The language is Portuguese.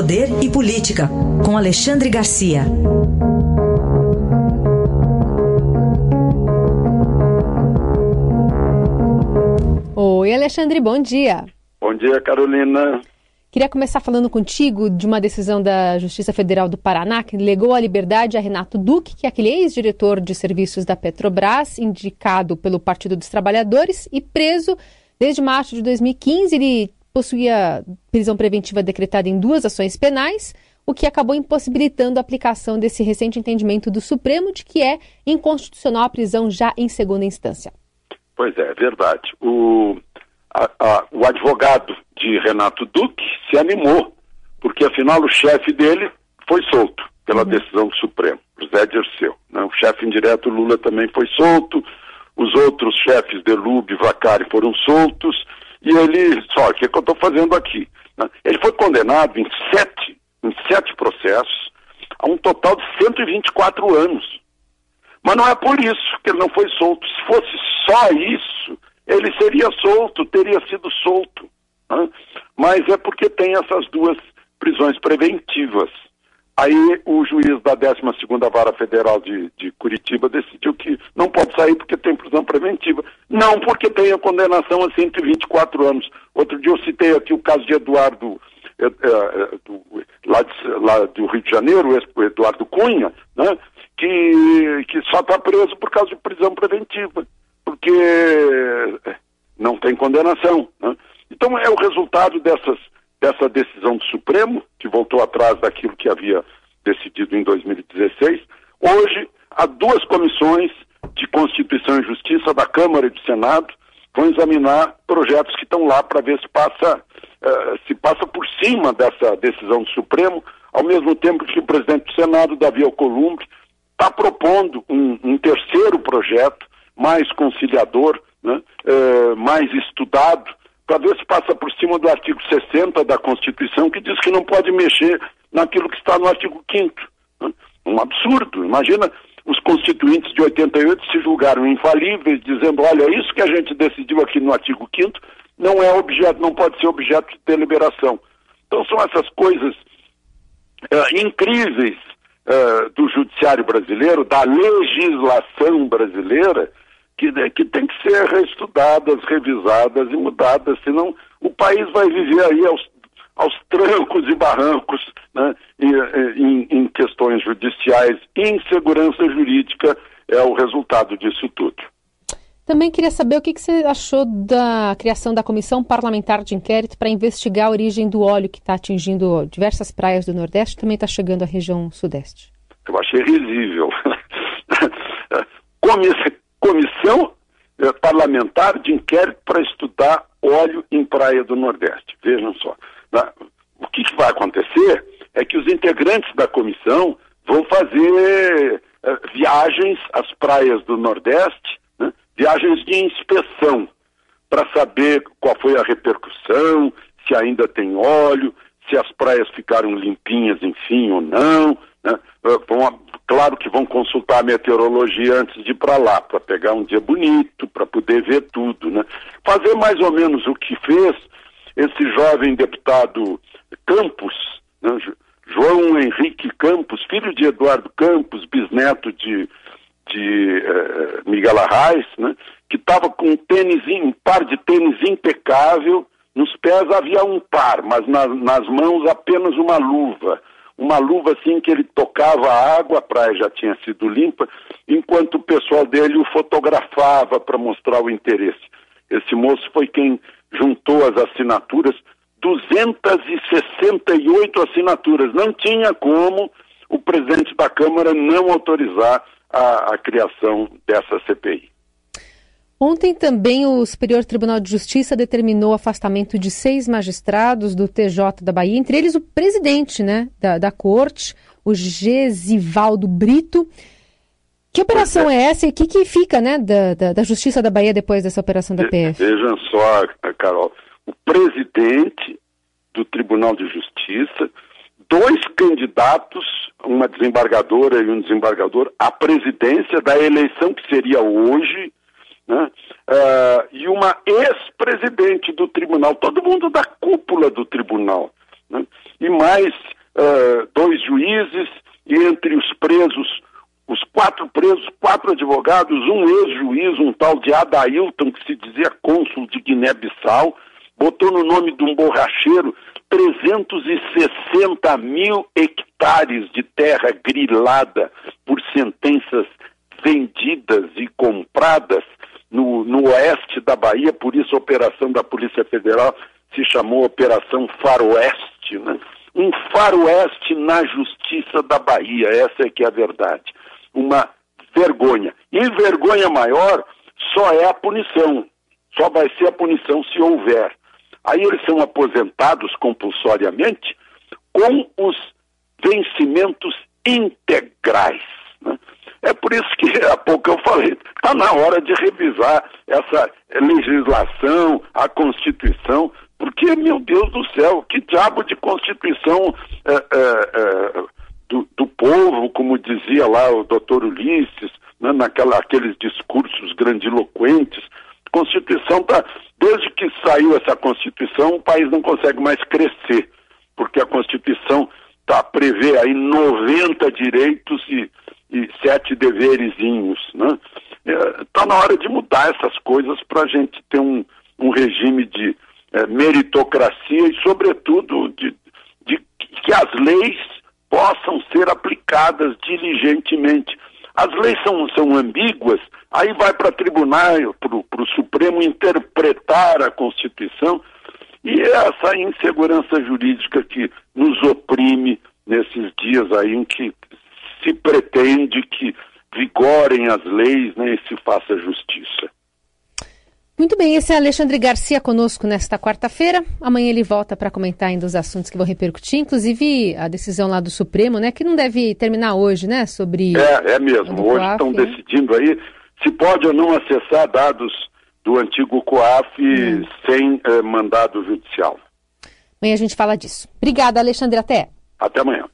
Poder e Política, com Alexandre Garcia. Oi, Alexandre, bom dia. Bom dia, Carolina. Queria começar falando contigo de uma decisão da Justiça Federal do Paraná que negou a liberdade a Renato Duque, que é aquele ex-diretor de serviços da Petrobras, indicado pelo Partido dos Trabalhadores e preso desde março de 2015. Ele possuía prisão preventiva decretada em duas ações penais, o que acabou impossibilitando a aplicação desse recente entendimento do Supremo de que é inconstitucional a prisão já em segunda instância. Pois é, é verdade. O, a, a, o advogado de Renato Duque se animou, porque afinal o chefe dele foi solto pela uhum. decisão do Supremo, José Dirceu. Né? O chefe indireto Lula também foi solto, os outros chefes de Lube e Vacari foram soltos, e ele, só, o que, é que eu estou fazendo aqui? Né? Ele foi condenado em sete, em sete processos, a um total de 124 anos. Mas não é por isso que ele não foi solto. Se fosse só isso, ele seria solto, teria sido solto. Né? Mas é porque tem essas duas prisões preventivas. Aí o juiz da 12ª Vara Federal de, de, Curitiba decidiu que não pode sair porque tem prisão preventiva. Não porque tem a condenação a 124 anos. Outro dia eu citei aqui o caso de Eduardo, é, é, do, lá, de, lá, do Rio de Janeiro, Eduardo Cunha, né, que, que só está preso por causa de prisão preventiva, porque não tem condenação. Né? Então é o resultado dessas dessa decisão do Supremo, que voltou atrás daquilo que havia decidido em 2016. Hoje, há duas comissões de Constituição e Justiça da Câmara e do Senado vão examinar projetos que estão lá para ver se passa, uh, se passa por cima dessa decisão do Supremo, ao mesmo tempo que o presidente do Senado, Davi Alcolumbre, está propondo um, um, terceiro projeto mais conciliador, né, uh, mais estudado, para ver se passa por cima do artigo 60 da Constituição, que diz que não pode mexer naquilo que está no artigo 5 né? Um absurdo. Imagina os constituintes de 88 se julgaram infalíveis, dizendo, olha, isso que a gente decidiu aqui no artigo 5 não é objeto, não pode ser objeto de deliberação. Então são essas coisas uh, incríveis uh, do judiciário brasileiro, da legislação brasileira, que, né, que tem que ser reestudadas, revisadas e mudadas, senão o país vai viver aí aos, aos trancos e barrancos né, em, em questões judiciais. Insegurança jurídica é o resultado disso tudo. Também queria saber o que, que, você achou da criação da Comissão Parlamentar de Inquérito para investigar a origem do óleo que está atingindo diversas praias do Nordeste e também está chegando à região Sudeste. Eu achei risível. comissão eh, parlamentar de inquérito para estudar óleo em praia do Nordeste. Vejam só. Né? O que, que, vai acontecer é que os integrantes da comissão vão fazer eh, viagens às praias do Nordeste, né? viagens de inspeção, para saber qual foi a repercussão, se ainda tem óleo, se as praias ficaram limpinhas, enfim, ou não. Né? Eh, Claro que vão consultar a meteorologia antes de ir para lá, para pegar um dia bonito, para poder ver tudo, né? Fazer mais ou menos o que fez esse jovem deputado Campos, né? João Henrique Campos, filho de Eduardo Campos, bisneto de, de uh, Miguel Arraes, né? que estava com um tênis, um par de tênis impecável, nos pés havia um par, mas na, nas mãos apenas uma luva uma luva assim que ele tocava a água, a praia já tinha sido limpa, enquanto o pessoal dele o fotografava para mostrar o interesse. Esse moço foi quem juntou as assinaturas, 268 assinaturas. Não tinha como o presidente da Câmara não autorizar a, a criação dessa CPI. Ontem também o Superior Tribunal de Justiça determinou o afastamento de seis magistrados do TJ da Bahia, entre eles o presidente né, da, da corte, o Gesivaldo Brito. Que operação é. essa e o que, que fica né, da, da, da, Justiça da Bahia depois dessa operação da PF? Vejam só, Carol, o presidente do Tribunal de Justiça, dois candidatos, uma desembargadora e um desembargador, à presidência da eleição que seria hoje né? Uh, e uma ex-presidente do tribunal, todo mundo da cúpula do tribunal. né? e mais uh, dois juízes, e entre os presos, os quatro presos, quatro advogados, um ex-juiz, um tal de Adailton, que se dizia cônsul de Guiné-Bissau, botou no nome de um borracheiro 360 mil hectares de terra grilada por sentenças vendidas e compradas no, no oeste da Bahia, por isso a operação da Polícia Federal se chamou Operação Faroeste, né? Um faroeste na justiça da Bahia, essa é que é a verdade. Uma vergonha. E vergonha maior só é a punição. Só vai ser a punição se houver. Aí eles são aposentados compulsoriamente com os vencimentos integrais. Né? É por isso que há pouco eu falei, está na hora de revisar essa legislação, a Constituição, porque, meu Deus do céu, que diabo de Constituição é, é, é, do, do, povo, como dizia lá o doutor Ulisses, né, naquela, aqueles discursos grandiloquentes. Constituição está. Desde que saiu essa Constituição, o país não consegue mais crescer, porque a Constituição tá, prevê aí 90 direitos e e sete deverezinhos. Né? Está é, na hora de mudar essas coisas para a gente ter um, um regime de é, meritocracia e, sobretudo, de, de que as leis possam ser aplicadas diligentemente. As leis são, são ambíguas, aí vai para tribunal, para o Supremo interpretar a Constituição, e é essa insegurança jurídica que nos oprime nesses dias aí em que se pretende que vigorem as leis né, e se faça justiça. Muito bem, esse é Alexandre Garcia conosco nesta quarta-feira. Amanhã ele volta para comentar ainda os assuntos que vão repercutir, inclusive a decisão lá do Supremo, né, que não deve terminar hoje, né, sobre... É, é mesmo. Hoje estão né? decidindo aí se pode ou não acessar dados do antigo COAF hum. sem eh, mandado judicial. Amanhã a gente fala disso. Obrigada, Alexandre. Até. Até amanhã.